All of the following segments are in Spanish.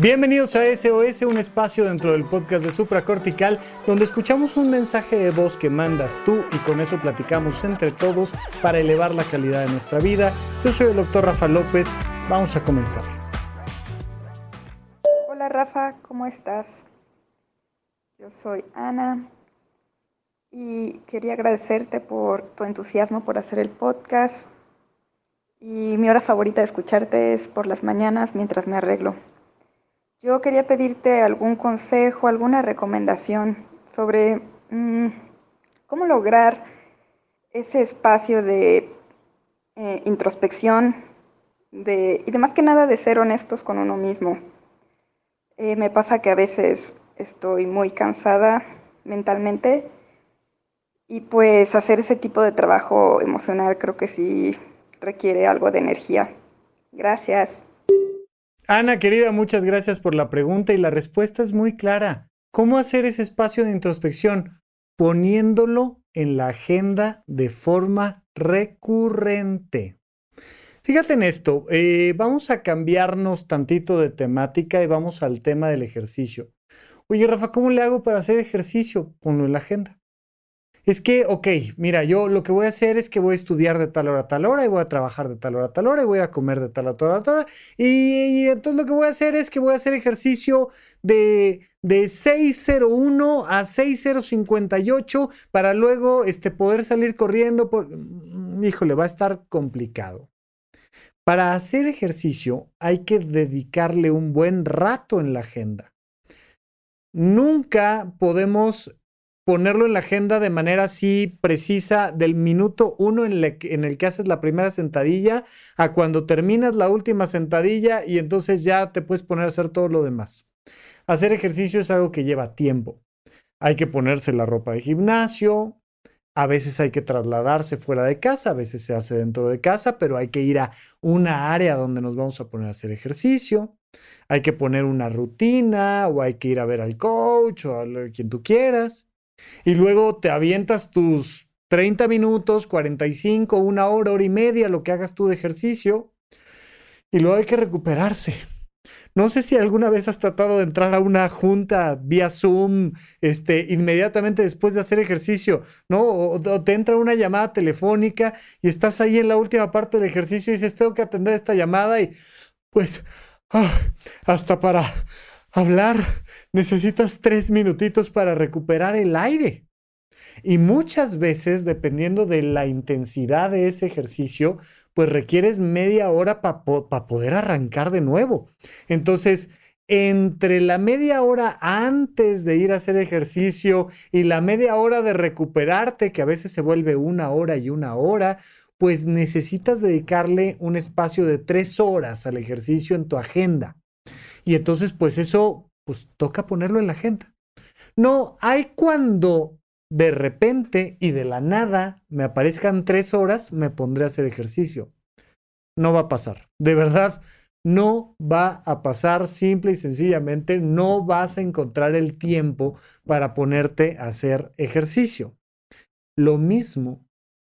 Bienvenidos a SOS, un espacio dentro del podcast de Supracortical, donde escuchamos un mensaje de voz que mandas tú y con eso platicamos entre todos para elevar la calidad de nuestra vida. Yo soy el doctor Rafa López, vamos a comenzar. Hola Rafa, ¿cómo estás? Yo soy Ana y quería agradecerte por tu entusiasmo por hacer el podcast. Y mi hora favorita de escucharte es por las mañanas mientras me arreglo. Yo quería pedirte algún consejo, alguna recomendación sobre mm, cómo lograr ese espacio de eh, introspección y de más que nada de ser honestos con uno mismo. Eh, me pasa que a veces estoy muy cansada mentalmente y pues hacer ese tipo de trabajo emocional creo que sí requiere algo de energía. Gracias. Ana, querida, muchas gracias por la pregunta y la respuesta es muy clara. ¿Cómo hacer ese espacio de introspección? Poniéndolo en la agenda de forma recurrente. Fíjate en esto, eh, vamos a cambiarnos tantito de temática y vamos al tema del ejercicio. Oye, Rafa, ¿cómo le hago para hacer ejercicio? Ponlo en la agenda es que, ok, mira, yo lo que voy a hacer es que voy a estudiar de tal hora a tal hora y voy a trabajar de tal hora a tal hora y voy a comer de tal hora a tal hora. Y, y entonces lo que voy a hacer es que voy a hacer ejercicio de, de 601 a 6058 para luego este, poder salir corriendo. Por... Mm, híjole, va a estar complicado. Para hacer ejercicio hay que dedicarle un buen rato en la agenda. Nunca podemos ponerlo en la agenda de manera así precisa del minuto uno en, en, el que haces la primera sentadilla a cuando terminas la última sentadilla y entonces ya te puedes poner a hacer todo lo demás. Hacer ejercicio es algo que lleva tiempo. Hay que ponerse la ropa de gimnasio, a veces hay que trasladarse fuera de casa, a veces se hace dentro de casa, pero hay que ir a una área donde nos vamos a poner a hacer ejercicio. Hay que poner una rutina o hay que ir a ver al coach o a quien tú quieras. Y luego te avientas tus 30 minutos, 45, una hora, hora y media, lo que hagas tú de ejercicio. Y luego hay que recuperarse. No sé si alguna vez has tratado de entrar a una junta vía Zoom, este, inmediatamente después de hacer ejercicio, ¿no? O, te entra una llamada telefónica y estás ahí en la última parte del ejercicio y dices, tengo que atender esta llamada y pues, ah, hasta para hablar necesitas tres minutitos para recuperar el aire. Y muchas veces, dependiendo de la intensidad de ese ejercicio, pues requieres media hora para poder arrancar de nuevo. Entonces, entre la media hora antes de ir a hacer ejercicio y la media hora de recuperarte, que a veces se vuelve una hora y una hora, pues necesitas dedicarle un espacio de tres horas al ejercicio en tu agenda. Y entonces, pues eso, pues toca ponerlo en la agenda. No, hay cuando de repente y de la nada me aparezcan tres horas, me pondré a hacer ejercicio. No va a pasar. De verdad, no va a pasar simple y sencillamente. No vas a encontrar el tiempo para ponerte a hacer ejercicio. Lo mismo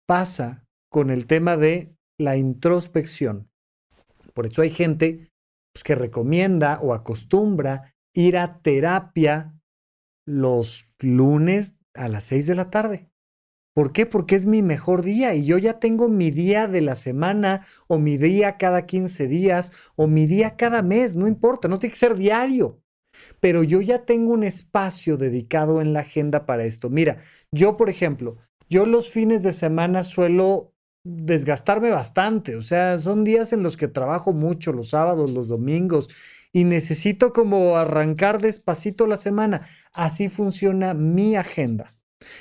pasa con el tema de la introspección. Por eso hay gente que recomienda o acostumbra ir a terapia los lunes a las 6 de la tarde. ¿Por qué? Porque es mi mejor día y yo ya tengo mi día de la semana o mi día cada 15 días o mi día cada mes, no importa, no tiene que ser diario. Pero yo ya tengo un espacio dedicado en la agenda para esto. Mira, yo por ejemplo, yo los fines de semana suelo desgastarme bastante, o sea, son días en los que trabajo mucho, los sábados, los domingos, y necesito como arrancar despacito la semana. Así funciona mi agenda.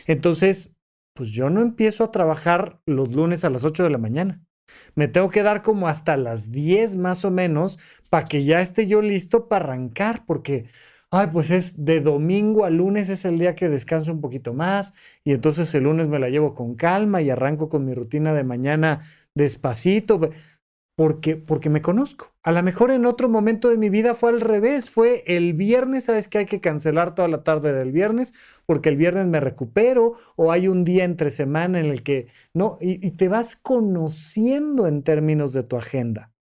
Entonces, pues yo no empiezo a trabajar los lunes a las 8 de la mañana. Me tengo que dar como hasta las 10 más o menos para que ya esté yo listo para arrancar, porque ay, pues es de domingo a lunes es el día que descanso un poquito más y entonces el lunes me la llevo con calma y arranco con mi rutina de mañana despacito, porque, porque me conozco. A lo mejor en otro momento de mi vida fue al revés, fue el viernes, sabes que hay que cancelar toda la tarde del viernes porque el viernes me recupero o hay un día entre semana en el que, no, y, te vas conociendo en términos de tu agenda.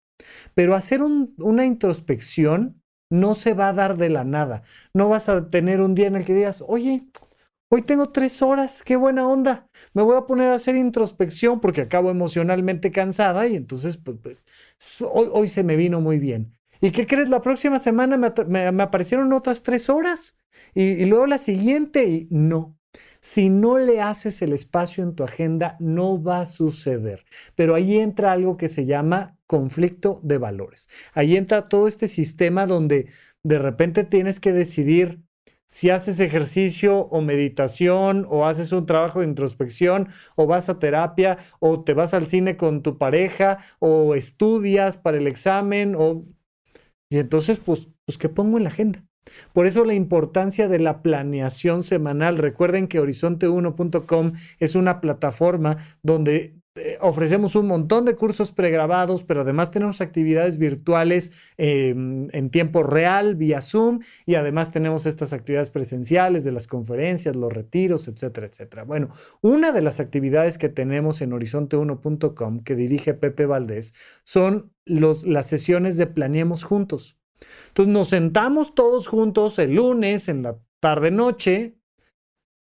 Pero hacer una introspección no se va a dar de la nada. No vas a tener un día en el que digas, oye, hoy tengo tres horas, qué buena onda. Me voy a poner a hacer introspección porque acabo emocionalmente cansada y entonces pues, pues hoy, se me vino muy bien. ¿Y qué crees? La próxima semana me, aparecieron otras tres horas y, y luego la siguiente y no. Si no le haces el espacio en tu agenda, no va a suceder. Pero ahí entra algo que se llama conflicto de valores. Ahí entra todo este sistema donde de repente tienes que decidir si haces ejercicio o meditación o haces un trabajo de introspección o vas a terapia o te vas al cine con tu pareja o estudias para el examen o... Y entonces, pues, pues ¿qué pongo en la agenda? Por eso la importancia de la planeación semanal. Recuerden que horizonte1.com es una plataforma donde eh, ofrecemos un montón de cursos pregrabados, pero además tenemos actividades virtuales em, en tiempo real vía Zoom y además tenemos estas actividades presenciales de las conferencias, los retiros, etcétera, etcétera. Bueno, una de las actividades que tenemos en horizonte1.com que dirige Pepe Valdés son las sesiones de Planeemos Juntos. Entonces nos sentamos todos juntos el lunes en la tarde-noche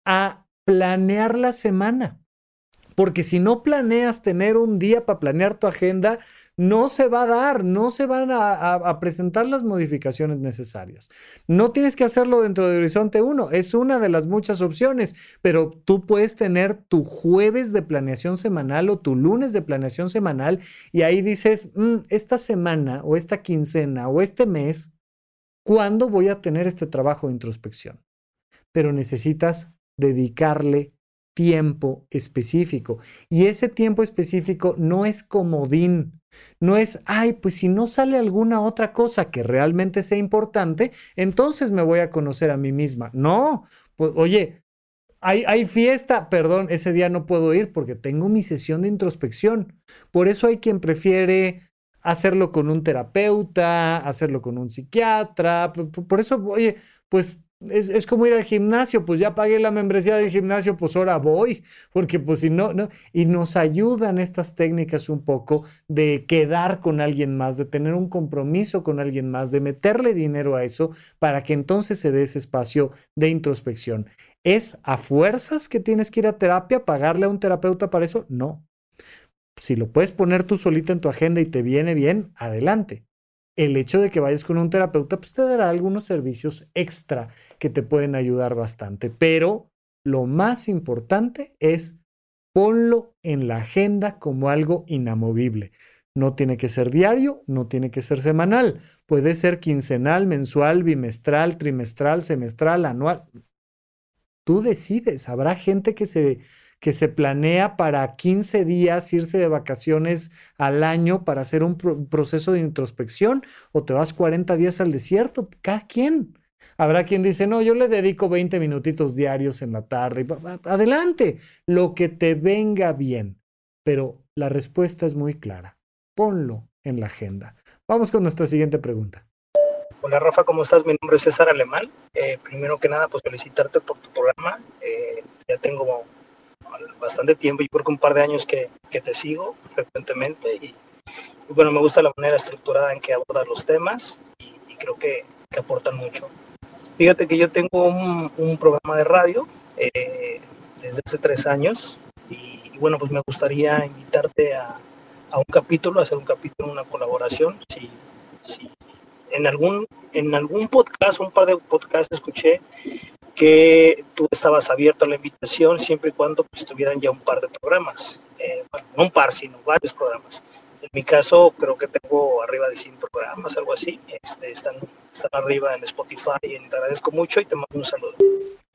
a planear la semana. Porque si no planeas tener un día para planear tu agenda, no se va a dar, no se van a, presentar las modificaciones necesarias. No tienes que hacerlo dentro de Horizonte 1, es una de las muchas opciones, pero tú puedes tener tu jueves de planeación semanal o tu lunes de planeación semanal y ahí dices, mm, esta semana o esta quincena o este mes, ¿cuándo voy a tener este trabajo de introspección? Pero necesitas dedicarle tiempo específico. Y ese tiempo específico no es comodín, no es, ay, pues si no sale alguna otra cosa que realmente sea importante, entonces me voy a conocer a mí misma. No, pues oye, hay, hay, fiesta, perdón, ese día no puedo ir porque tengo mi sesión de introspección. Por eso hay quien prefiere hacerlo con un terapeuta, hacerlo con un psiquiatra. Por eso, oye, pues es, como ir al gimnasio, pues ya pagué la membresía del gimnasio, pues ahora voy, porque pues si no, no, y nos ayudan estas técnicas un poco de quedar con alguien más, de tener un compromiso con alguien más, de meterle dinero a eso para que entonces se dé ese espacio de introspección. ¿Es a fuerzas que tienes que ir a terapia, pagarle a un terapeuta para eso? No. Si lo puedes poner tú solita en tu agenda y te viene bien, adelante el hecho de que vayas con un terapeuta, pues te dará algunos servicios extra que te pueden ayudar bastante. Pero lo más importante es ponlo en la agenda como algo inamovible. No tiene que ser diario, no tiene que ser semanal. Puede ser quincenal, mensual, bimestral, trimestral, semestral, anual. Tú decides. Habrá gente que se que se planea para 15 días irse de vacaciones al año para hacer un proceso de introspección o te vas 40 días al desierto, cada quien. Habrá quien dice, no, yo le dedico 20 minutitos diarios en la tarde. Adelante, lo que te venga bien. Pero la respuesta es muy clara. Ponlo en la agenda. Vamos con nuestra siguiente pregunta. Hola Rafa, ¿cómo estás? Mi nombre es César Alemán. Eh, primero que nada, pues felicitarte por tu programa. Eh, ya tengo bastante tiempo, yo creo que un par de años que, que te sigo frecuentemente y, bueno, me gusta la manera estructurada en que abordas los temas y, creo que, que, aportan mucho. Fíjate que yo tengo un, un programa de radio eh, desde hace tres años y, bueno, pues me gustaría invitarte a, a, un capítulo, a hacer un capítulo, una colaboración, si, si en algún, en algún podcast, un par de podcasts escuché que tú estabas abierto a la invitación siempre y cuando pues, tuvieran ya un par de programas. Eh, bueno, no un par, sino varios programas. En mi caso, creo que tengo arriba de 100 programas, algo así. Este, están, están arriba en Spotify y te agradezco mucho y te mando un saludo.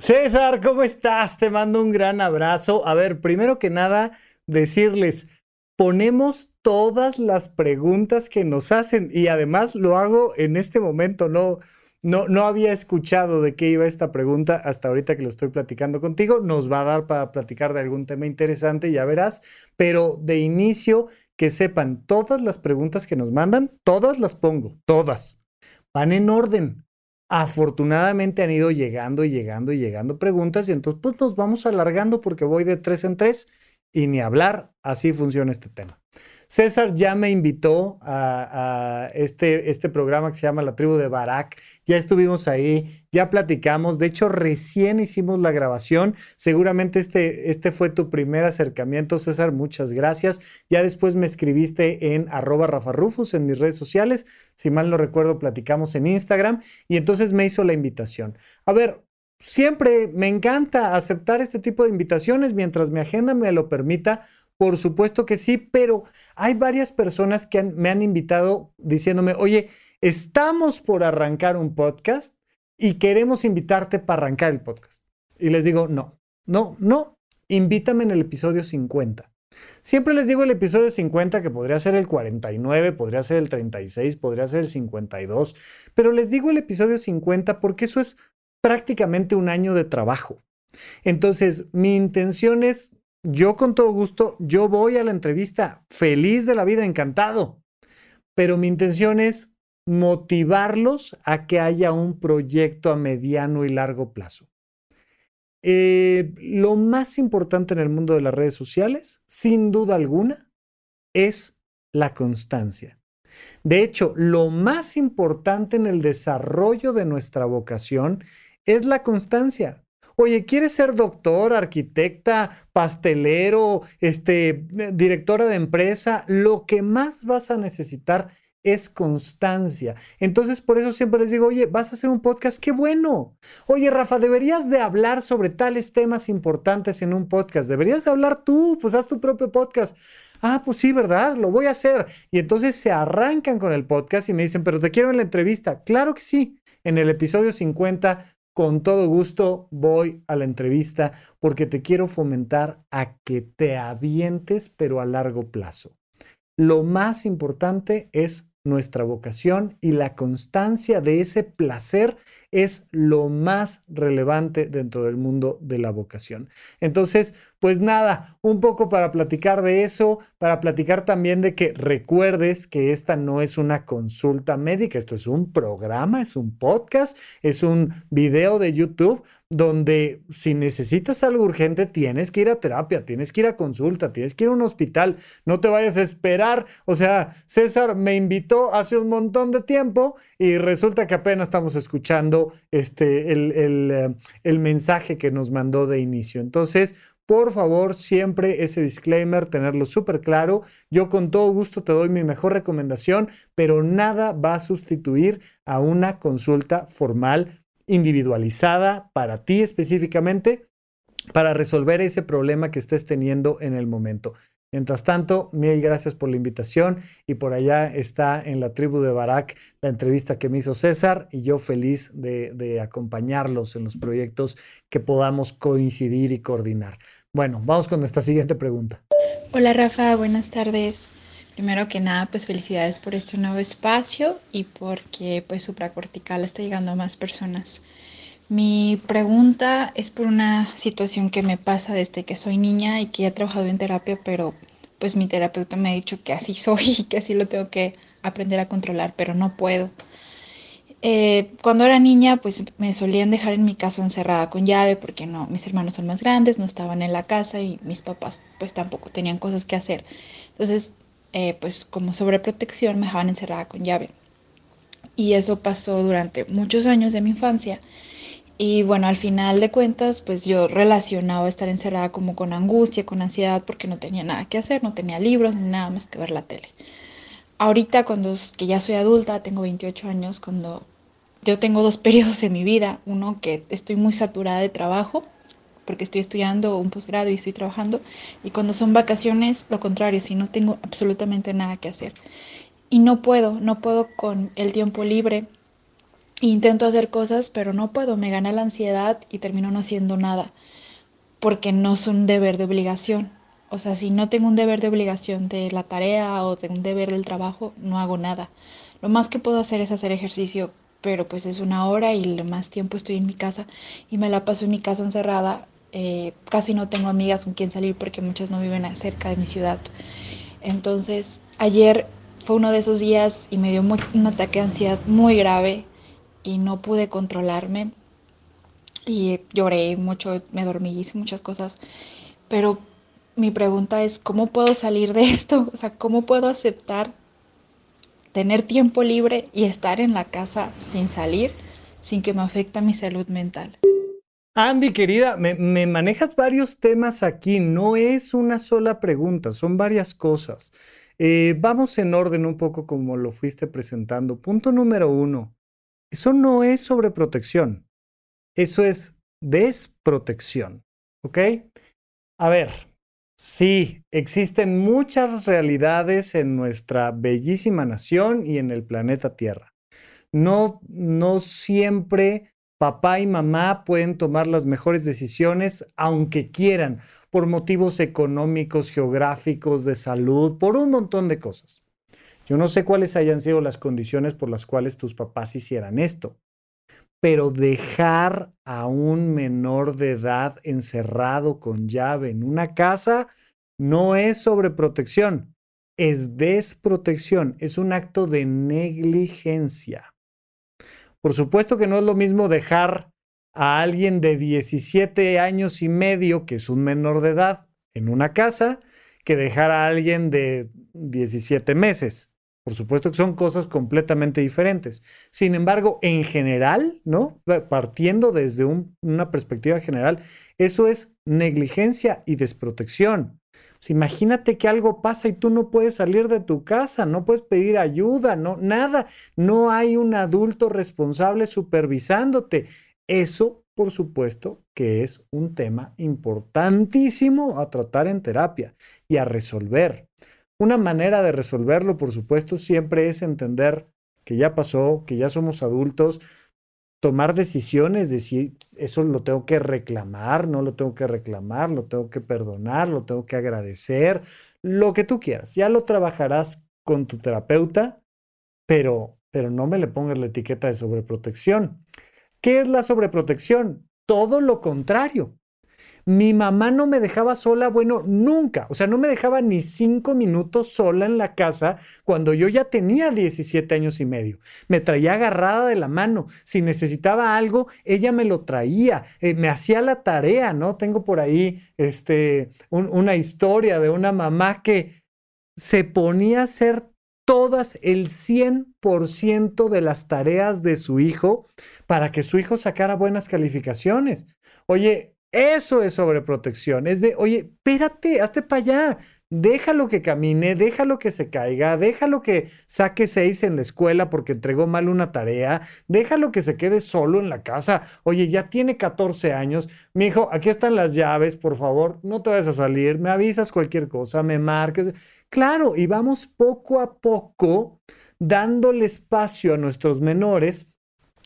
César, ¿cómo estás? Te mando un gran abrazo. A ver, primero que nada, decirles, ponemos todas las preguntas que nos hacen y además lo hago en este momento, no no, no había escuchado de qué iba esta pregunta hasta ahorita que lo estoy platicando contigo. Nos va a dar para platicar de algún tema interesante, ya verás. Pero de inicio, que sepan, todas las preguntas que nos mandan, todas las pongo, todas. Van en orden. Afortunadamente han ido llegando y llegando y llegando preguntas y entonces pues nos vamos alargando porque voy de tres en tres y ni hablar, así funciona este tema. César ya me invitó a, este, este programa que se llama La Tribu de Barak. Ya estuvimos ahí, ya platicamos. De hecho, recién hicimos la grabación. Seguramente este, este fue tu primer acercamiento, César. Muchas gracias. Ya después me escribiste en arroba en mis redes sociales. Si mal no recuerdo, platicamos en Instagram. Y entonces me hizo la invitación. A ver, siempre me encanta aceptar este tipo de invitaciones mientras mi agenda me lo permita por supuesto que sí, pero hay varias personas que me han invitado diciéndome, oye, estamos por arrancar un podcast y queremos invitarte para arrancar el podcast. Y les digo, no, no, no, invítame en el episodio 50. Siempre les digo el episodio 50 que podría ser el 49, podría ser el 36, podría ser el 52, pero les digo el episodio 50 porque eso es prácticamente un año de trabajo. Entonces, mi intención es yo con todo gusto, yo voy a la entrevista feliz de la vida, encantado. Pero mi intención es motivarlos a que haya un proyecto a mediano y largo plazo. Eh, lo más importante en el mundo de las redes sociales, sin duda alguna, es la constancia. De hecho, lo más importante en el desarrollo de nuestra vocación es la constancia. Oye, ¿quieres ser doctor, arquitecta, pastelero, este, directora de empresa? Lo que más vas a necesitar es constancia. Entonces, por eso siempre les digo, oye, vas a hacer un podcast, qué bueno. Oye, Rafa, deberías de hablar sobre tales temas importantes en un podcast. Deberías de hablar tú, pues haz tu propio podcast. Ah, pues sí, ¿verdad? Lo voy a hacer. Y entonces se arrancan con el podcast y me dicen, pero te quiero en la entrevista. Claro que sí. En el episodio 50 con todo gusto voy a la entrevista porque te quiero fomentar a que te avientes, pero a largo plazo. Lo más importante es nuestra vocación y la constancia de ese placer es lo más relevante dentro del mundo de la vocación. Entonces, pues nada, un poco para platicar de eso, para platicar también de que recuerdes que esta no es una consulta médica, esto es un programa, es un podcast, es un video de YouTube donde si necesitas algo urgente tienes que ir a terapia, tienes que ir a consulta, tienes que ir a un hospital, no te vayas a esperar. O sea, César me invitó hace un montón de tiempo y resulta que apenas estamos escuchando este, el, eh, el mensaje que nos mandó de inicio. Entonces, por favor, siempre ese disclaimer, tenerlo súper claro. Yo con todo gusto te doy mi mejor recomendación, pero nada va a sustituir a una consulta formal individualizada para ti específicamente para resolver ese problema que estés teniendo en el momento. Mientras tanto, mil gracias por la invitación y por allá está en la tribu de Barak la entrevista que me hizo César y yo feliz de, acompañarlos en los proyectos que podamos coincidir y coordinar. Bueno, vamos con nuestra siguiente pregunta. Hola Rafa, buenas tardes. Primero que nada, pues felicidades por este nuevo espacio y porque pues supracortical está llegando a más personas. Mi pregunta es por una situación que me pasa desde que soy niña y que he trabajado en terapia, pero pues mi terapeuta me ha dicho que así soy y que así lo tengo que aprender a controlar, pero no puedo. Eh, cuando era niña, pues me solían dejar en mi casa encerrada con llave porque no, mis hermanos son más grandes, no estaban en la casa y mis papás pues tampoco tenían cosas que hacer. Entonces eh, pues como sobreprotección me dejaban encerrada con llave. Y eso pasó durante muchos años de mi infancia. Y bueno, al final de cuentas, pues yo relacionaba estar encerrada como con angustia, con ansiedad, porque no tenía nada que hacer, no tenía libros, ni nada más que ver la tele. Ahorita, cuando que ya soy adulta, tengo 28 años, cuando yo tengo dos periodos en mi vida, uno que estoy muy saturada de trabajo porque estoy estudiando un posgrado y estoy trabajando. Y cuando son vacaciones, lo contrario, si no tengo absolutamente nada que hacer. Y no puedo, no puedo con el tiempo libre. Intento hacer cosas, pero no puedo. Me gana la ansiedad y termino no haciendo nada. Porque no es un deber de obligación. O sea, si no tengo un deber de obligación de la tarea o de un deber del trabajo, no hago nada. Lo más que puedo hacer es hacer ejercicio, pero pues es una hora y lo más tiempo estoy en mi casa y me la paso en mi casa encerrada eh, casi no tengo amigas con quien salir porque muchas no viven cerca de mi ciudad. Entonces, ayer fue uno de esos días y me dio un ataque de ansiedad muy grave y no pude controlarme. Y lloré mucho, me dormí, hice muchas cosas. Pero mi pregunta es, ¿cómo puedo salir de esto? O sea, ¿cómo puedo aceptar tener tiempo libre y estar en la casa sin salir, sin que me afecte mi salud mental? Andy, querida, me, manejas varios temas aquí. No es una sola pregunta, son varias cosas. Eh, vamos en orden un poco como lo fuiste presentando. Punto número uno. Eso no es sobreprotección. Eso es desprotección. ¿Ok? A ver, sí, existen muchas realidades en nuestra bellísima nación y en el planeta Tierra. No, no siempre papá y mamá pueden tomar las mejores decisiones aunque quieran, por motivos económicos, geográficos, de salud, por un montón de cosas. Yo no sé cuáles hayan sido las condiciones por las cuales tus papás hicieran esto, pero dejar a un menor de edad encerrado con llave en una casa no es sobreprotección, es desprotección, es un acto de negligencia. Por supuesto que no es lo mismo dejar a alguien de 17 años y medio, que es un menor de edad, en una casa, que dejar a alguien de 17 meses. Por supuesto que son cosas completamente diferentes. Sin embargo, en general, ¿no? Partiendo desde una perspectiva general, eso es negligencia y desprotección imagínate que algo pasa y tú no puedes salir de tu casa, no puedes pedir ayuda, no, nada. No hay un adulto responsable supervisándote. Eso, por supuesto, que es un tema importantísimo a tratar en terapia y a resolver. Una manera de resolverlo, por supuesto, siempre es entender que ya pasó, que ya somos adultos, tomar decisiones de si eso lo tengo que reclamar, no lo tengo que reclamar, lo tengo que perdonar, lo tengo que agradecer, lo que tú quieras. Ya lo trabajarás con tu terapeuta, pero, pero no me le pongas la etiqueta de sobreprotección. ¿Qué es la sobreprotección? Todo lo contrario. Mi mamá no me dejaba sola, bueno, nunca. O sea, no me dejaba ni cinco minutos sola en la casa cuando yo ya tenía 17 años y medio. Me traía agarrada de la mano. Si necesitaba algo, ella me lo traía. Eh, me hacía la tarea, ¿no? Tengo por ahí este, una historia de una mamá que se ponía a hacer todas el 100% de las tareas de su hijo para que su hijo sacara buenas calificaciones. Oye, eso es sobreprotección. Es de, oye, espérate, hazte para allá. Déjalo que camine, déjalo que se caiga, déjalo que saque seis en la escuela porque entregó mal una tarea, déjalo que se quede solo en la casa. Oye, ya tiene 14 años. Mi hijo, aquí están las llaves, por favor, no te vayas a salir, me avisas cualquier cosa, me marques. Claro, y vamos poco a poco dándole espacio a nuestros menores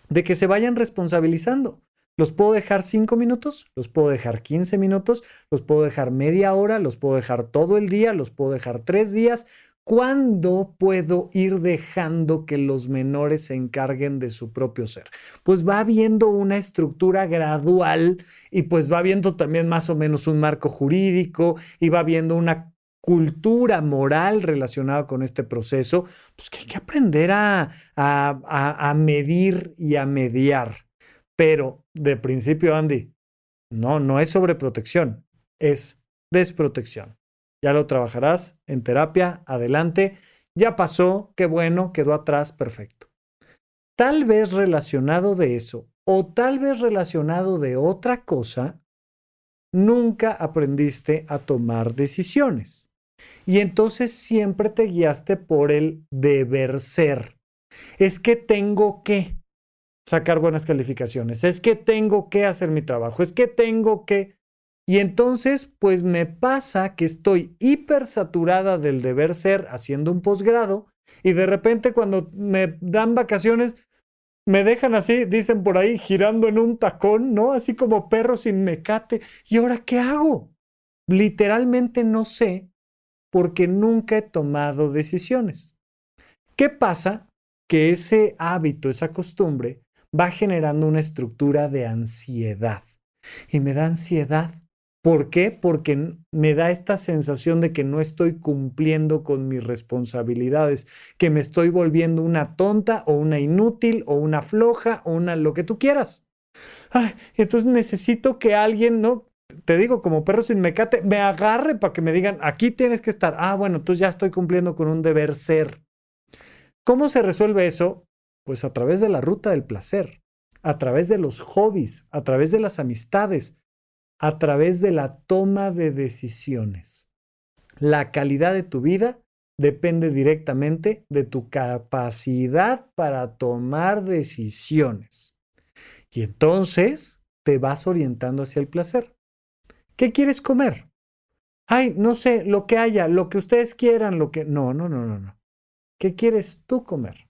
de que se vayan responsabilizando. Los puedo dejar cinco minutos, los puedo dejar 15 minutos, los puedo dejar media hora, los puedo dejar todo el día, los puedo dejar tres días. ¿Cuándo puedo ir dejando que los menores se encarguen de su propio ser? Pues va viendo una estructura gradual y pues va viendo también más o menos un marco jurídico y va viendo una cultura moral relacionada con este proceso, pues que hay que aprender a, a, a medir y a mediar. Pero de principio, Andy, no, no es sobreprotección, es desprotección. Ya lo trabajarás en terapia, adelante. Ya pasó, qué bueno, quedó atrás, perfecto. Tal vez relacionado de eso o tal vez relacionado de otra cosa, nunca aprendiste a tomar decisiones. Y entonces siempre te guiaste por el deber ser. Es que tengo que sacar buenas calificaciones, es que tengo que hacer mi trabajo, es que tengo que... Y entonces, pues me pasa que estoy hipersaturada del deber ser haciendo un posgrado y de repente cuando me dan vacaciones, me dejan así, dicen por ahí, girando en un tacón, ¿no? Así como perro sin mecate. ¿Y ahora qué hago? Literalmente no sé porque nunca he tomado decisiones. ¿Qué pasa? Que ese hábito, esa costumbre, va generando una estructura de ansiedad. Y me da ansiedad. ¿Por qué? Porque me da esta sensación de que no estoy cumpliendo con mis responsabilidades, que me estoy volviendo una tonta o una inútil o una floja o una lo que tú quieras. Ay, entonces necesito que alguien, ¿no? te digo, como perro sin mecate, me agarre para que me digan, aquí tienes que estar. Ah, bueno, entonces ya estoy cumpliendo con un deber ser. ¿Cómo se resuelve eso? Pues a través de la ruta del placer, a través de los hobbies, a través de las amistades, a través de la toma de decisiones. La calidad de tu vida depende directamente de tu capacidad para tomar decisiones. Y entonces te vas orientando hacia el placer. ¿Qué quieres comer? Ay, no sé, lo que haya, lo que ustedes quieran, lo que... No, no, no, no, no. ¿Qué quieres tú comer?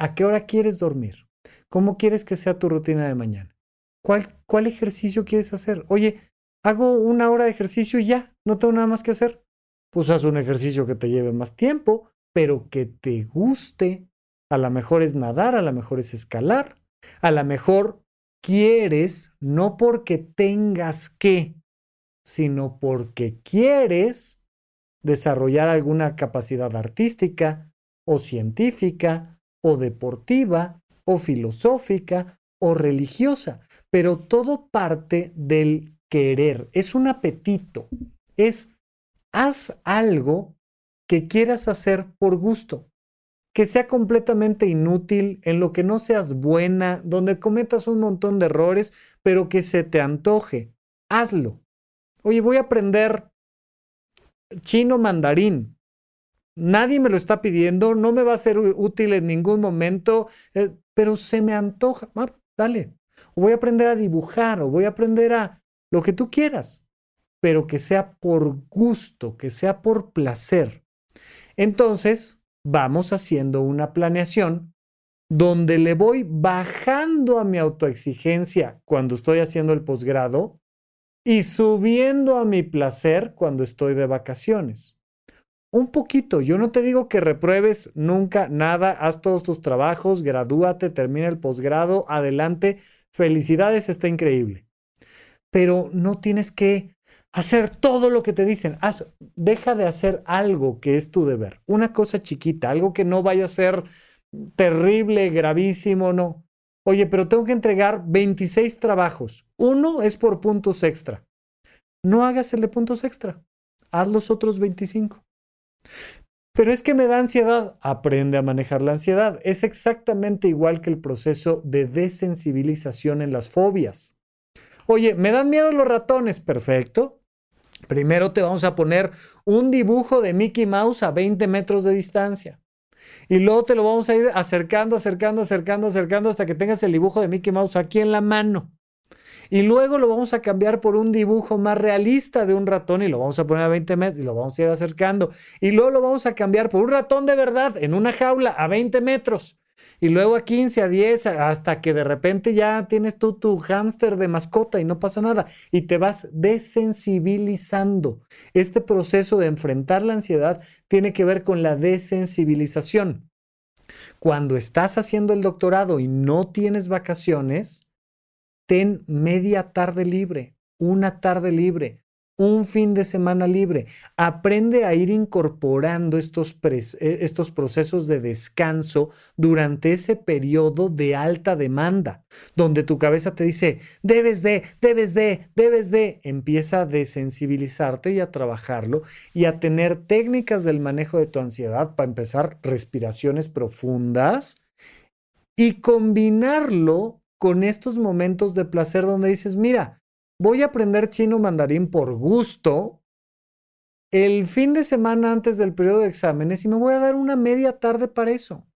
¿A qué hora quieres dormir? ¿Cómo quieres que sea tu rutina de mañana? ¿Cuál, cuál ejercicio quieres hacer? Oye, hago una hora de ejercicio y ya, no tengo nada más que hacer. Pues haz un ejercicio que te lleve más tiempo, pero que te guste. A lo mejor es nadar, a lo mejor es escalar, a lo mejor quieres, no porque tengas que, sino porque quieres desarrollar alguna capacidad artística o científica o deportiva o filosófica o religiosa, pero todo parte del querer, es un apetito, es haz algo que quieras hacer por gusto, que sea completamente inútil, en lo que no seas buena, donde cometas un montón de errores, pero que se te antoje, hazlo. Oye, voy a aprender chino mandarín. Nadie me lo está pidiendo, no me va a ser útil en ningún momento, eh, pero se me antoja. Ah, dale. O voy a aprender a dibujar, o voy a aprender a lo que tú quieras, pero que sea por gusto, que sea por placer. Entonces, vamos haciendo una planeación donde le voy bajando a mi autoexigencia cuando estoy haciendo el posgrado y subiendo a mi placer cuando estoy de vacaciones. Un poquito, yo no te digo que repruebes nunca nada, haz todos tus trabajos, gradúate, termina el posgrado, adelante, felicidades, está increíble. Pero no tienes que hacer todo lo que te dicen, haz, deja de hacer algo que es tu deber, una cosa chiquita, algo que no vaya a ser terrible, gravísimo, no. Oye, pero tengo que entregar 26 trabajos. Uno es por puntos extra. No hagas el de puntos extra. Haz los otros 25. Pero es que me da ansiedad. Aprende a manejar la ansiedad. Es exactamente igual que el proceso de desensibilización en las fobias. Oye, me dan miedo los ratones. Perfecto. Primero te vamos a poner un dibujo de Mickey Mouse a 20 metros de distancia. Y luego te lo vamos a ir acercando, acercando, acercando, acercando hasta que tengas el dibujo de Mickey Mouse aquí en la mano. Y luego lo vamos a cambiar por un dibujo más realista de un ratón y lo vamos a poner a 20 metros y lo vamos a ir acercando. Y luego lo vamos a cambiar por un ratón de verdad en una jaula a 20 metros. Y luego a 15, a 10, hasta que de repente ya tienes tú tu hámster de mascota y no pasa nada. Y te vas desensibilizando. Este proceso de enfrentar la ansiedad tiene que ver con la desensibilización. Cuando estás haciendo el doctorado y no tienes vacaciones, ten media tarde libre, una tarde libre, un fin de semana libre. Aprende a ir incorporando estos, eh, estos, procesos de descanso durante ese periodo de alta demanda, donde tu cabeza te dice, debes de, debes de, debes de. Empieza a desensibilizarte y a trabajarlo y a tener técnicas del manejo de tu ansiedad para empezar respiraciones profundas y combinarlo con estos momentos de placer donde dices, mira, voy a aprender chino mandarín por gusto el fin de semana antes del periodo de exámenes y me voy a dar una media tarde para eso.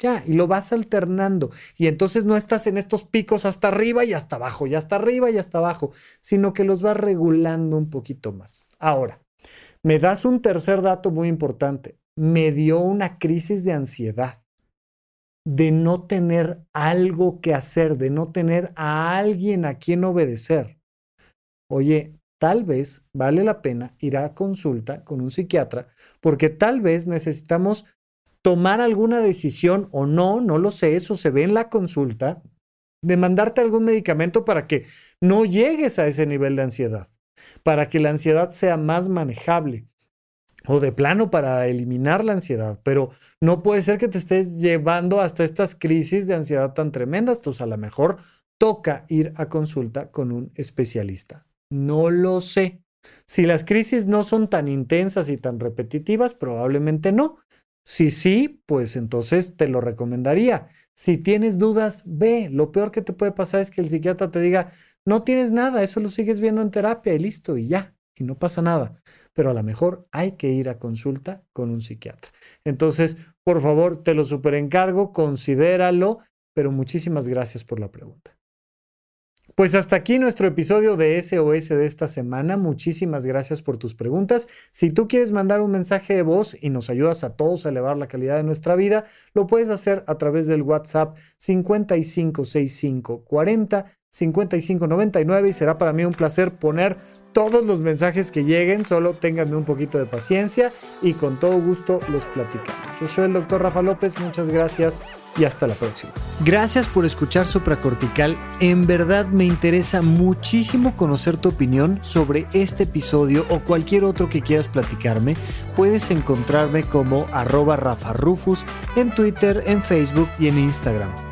Ya, y lo vas alternando. Y entonces no estás en estos picos hasta arriba y hasta abajo, y hasta arriba y hasta abajo, sino que los vas regulando un poquito más. Ahora, me das un tercer dato muy importante. Me dio una crisis de ansiedad de no tener algo que hacer, de no tener a alguien a quien obedecer. Oye, tal vez vale la pena ir a consulta con un psiquiatra porque tal vez necesitamos tomar alguna decisión o no, no lo sé, eso se ve en la consulta, de mandarte algún medicamento para que no llegues a ese nivel de ansiedad, para que la ansiedad sea más manejable o de plano para eliminar la ansiedad, pero no puede ser que te estés llevando hasta estas crisis de ansiedad tan tremendas, pues a lo mejor toca ir a consulta con un especialista. No lo sé. Si las crisis no son tan intensas y tan repetitivas, probablemente no. Si sí, pues entonces te lo recomendaría. Si tienes dudas, ve. Lo peor que te puede pasar es que el psiquiatra te diga, no tienes nada, eso lo sigues viendo en terapia y listo, y ya, y no pasa nada. Pero a lo mejor hay que ir a consulta con un psiquiatra. Entonces, por favor, te lo superencargo, considéralo, pero muchísimas gracias por la pregunta. Pues hasta aquí nuestro episodio de SOS de esta semana. Muchísimas gracias por tus preguntas. Si tú quieres mandar un mensaje de voz y nos ayudas a todos a elevar la calidad de nuestra vida, lo puedes hacer a través del WhatsApp 556540 5599 y será para mí un placer poner todos los mensajes que lleguen, solo ténganme un poquito de paciencia y con todo gusto los platicamos. Yo soy el doctor Rafa López, muchas gracias y hasta la próxima. Gracias por escuchar Supracortical, en verdad me interesa muchísimo conocer tu opinión sobre este episodio o cualquier otro que quieras platicarme. Puedes encontrarme como arroba Rafa Rufus en Twitter, en Facebook y en Instagram.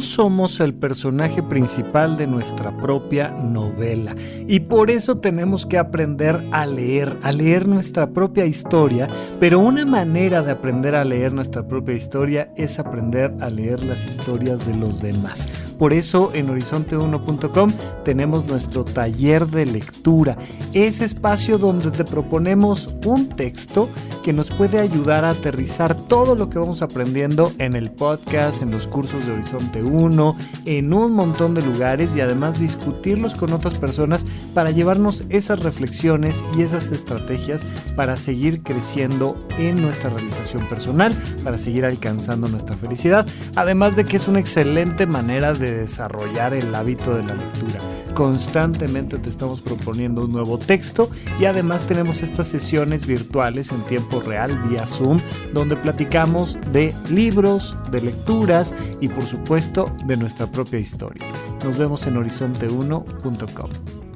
Somos el personaje principal de nuestra propia novela. Y por eso tenemos que aprender a leer, a leer nuestra propia historia, pero una manera de aprender a leer nuestra propia historia es aprender a leer las historias de los demás. Por eso en horizonte1.com tenemos nuestro taller de lectura, ese espacio donde te proponemos un texto que nos puede ayudar a aterrizar todo lo que vamos aprendiendo en el podcast, en los cursos de Horizonte uno, en un montón de lugares y además discutirlos con otras personas para llevarnos esas reflexiones y esas estrategias para seguir creciendo en nuestra realización personal, para seguir alcanzando nuestra felicidad, además de que es una excelente manera de desarrollar el hábito de la lectura. Constantemente te estamos proponiendo un nuevo texto y además tenemos estas sesiones virtuales en tiempo real vía Zoom donde platicamos de libros, de lecturas y por supuesto de nuestra propia historia. Nos vemos en horizonte1.com.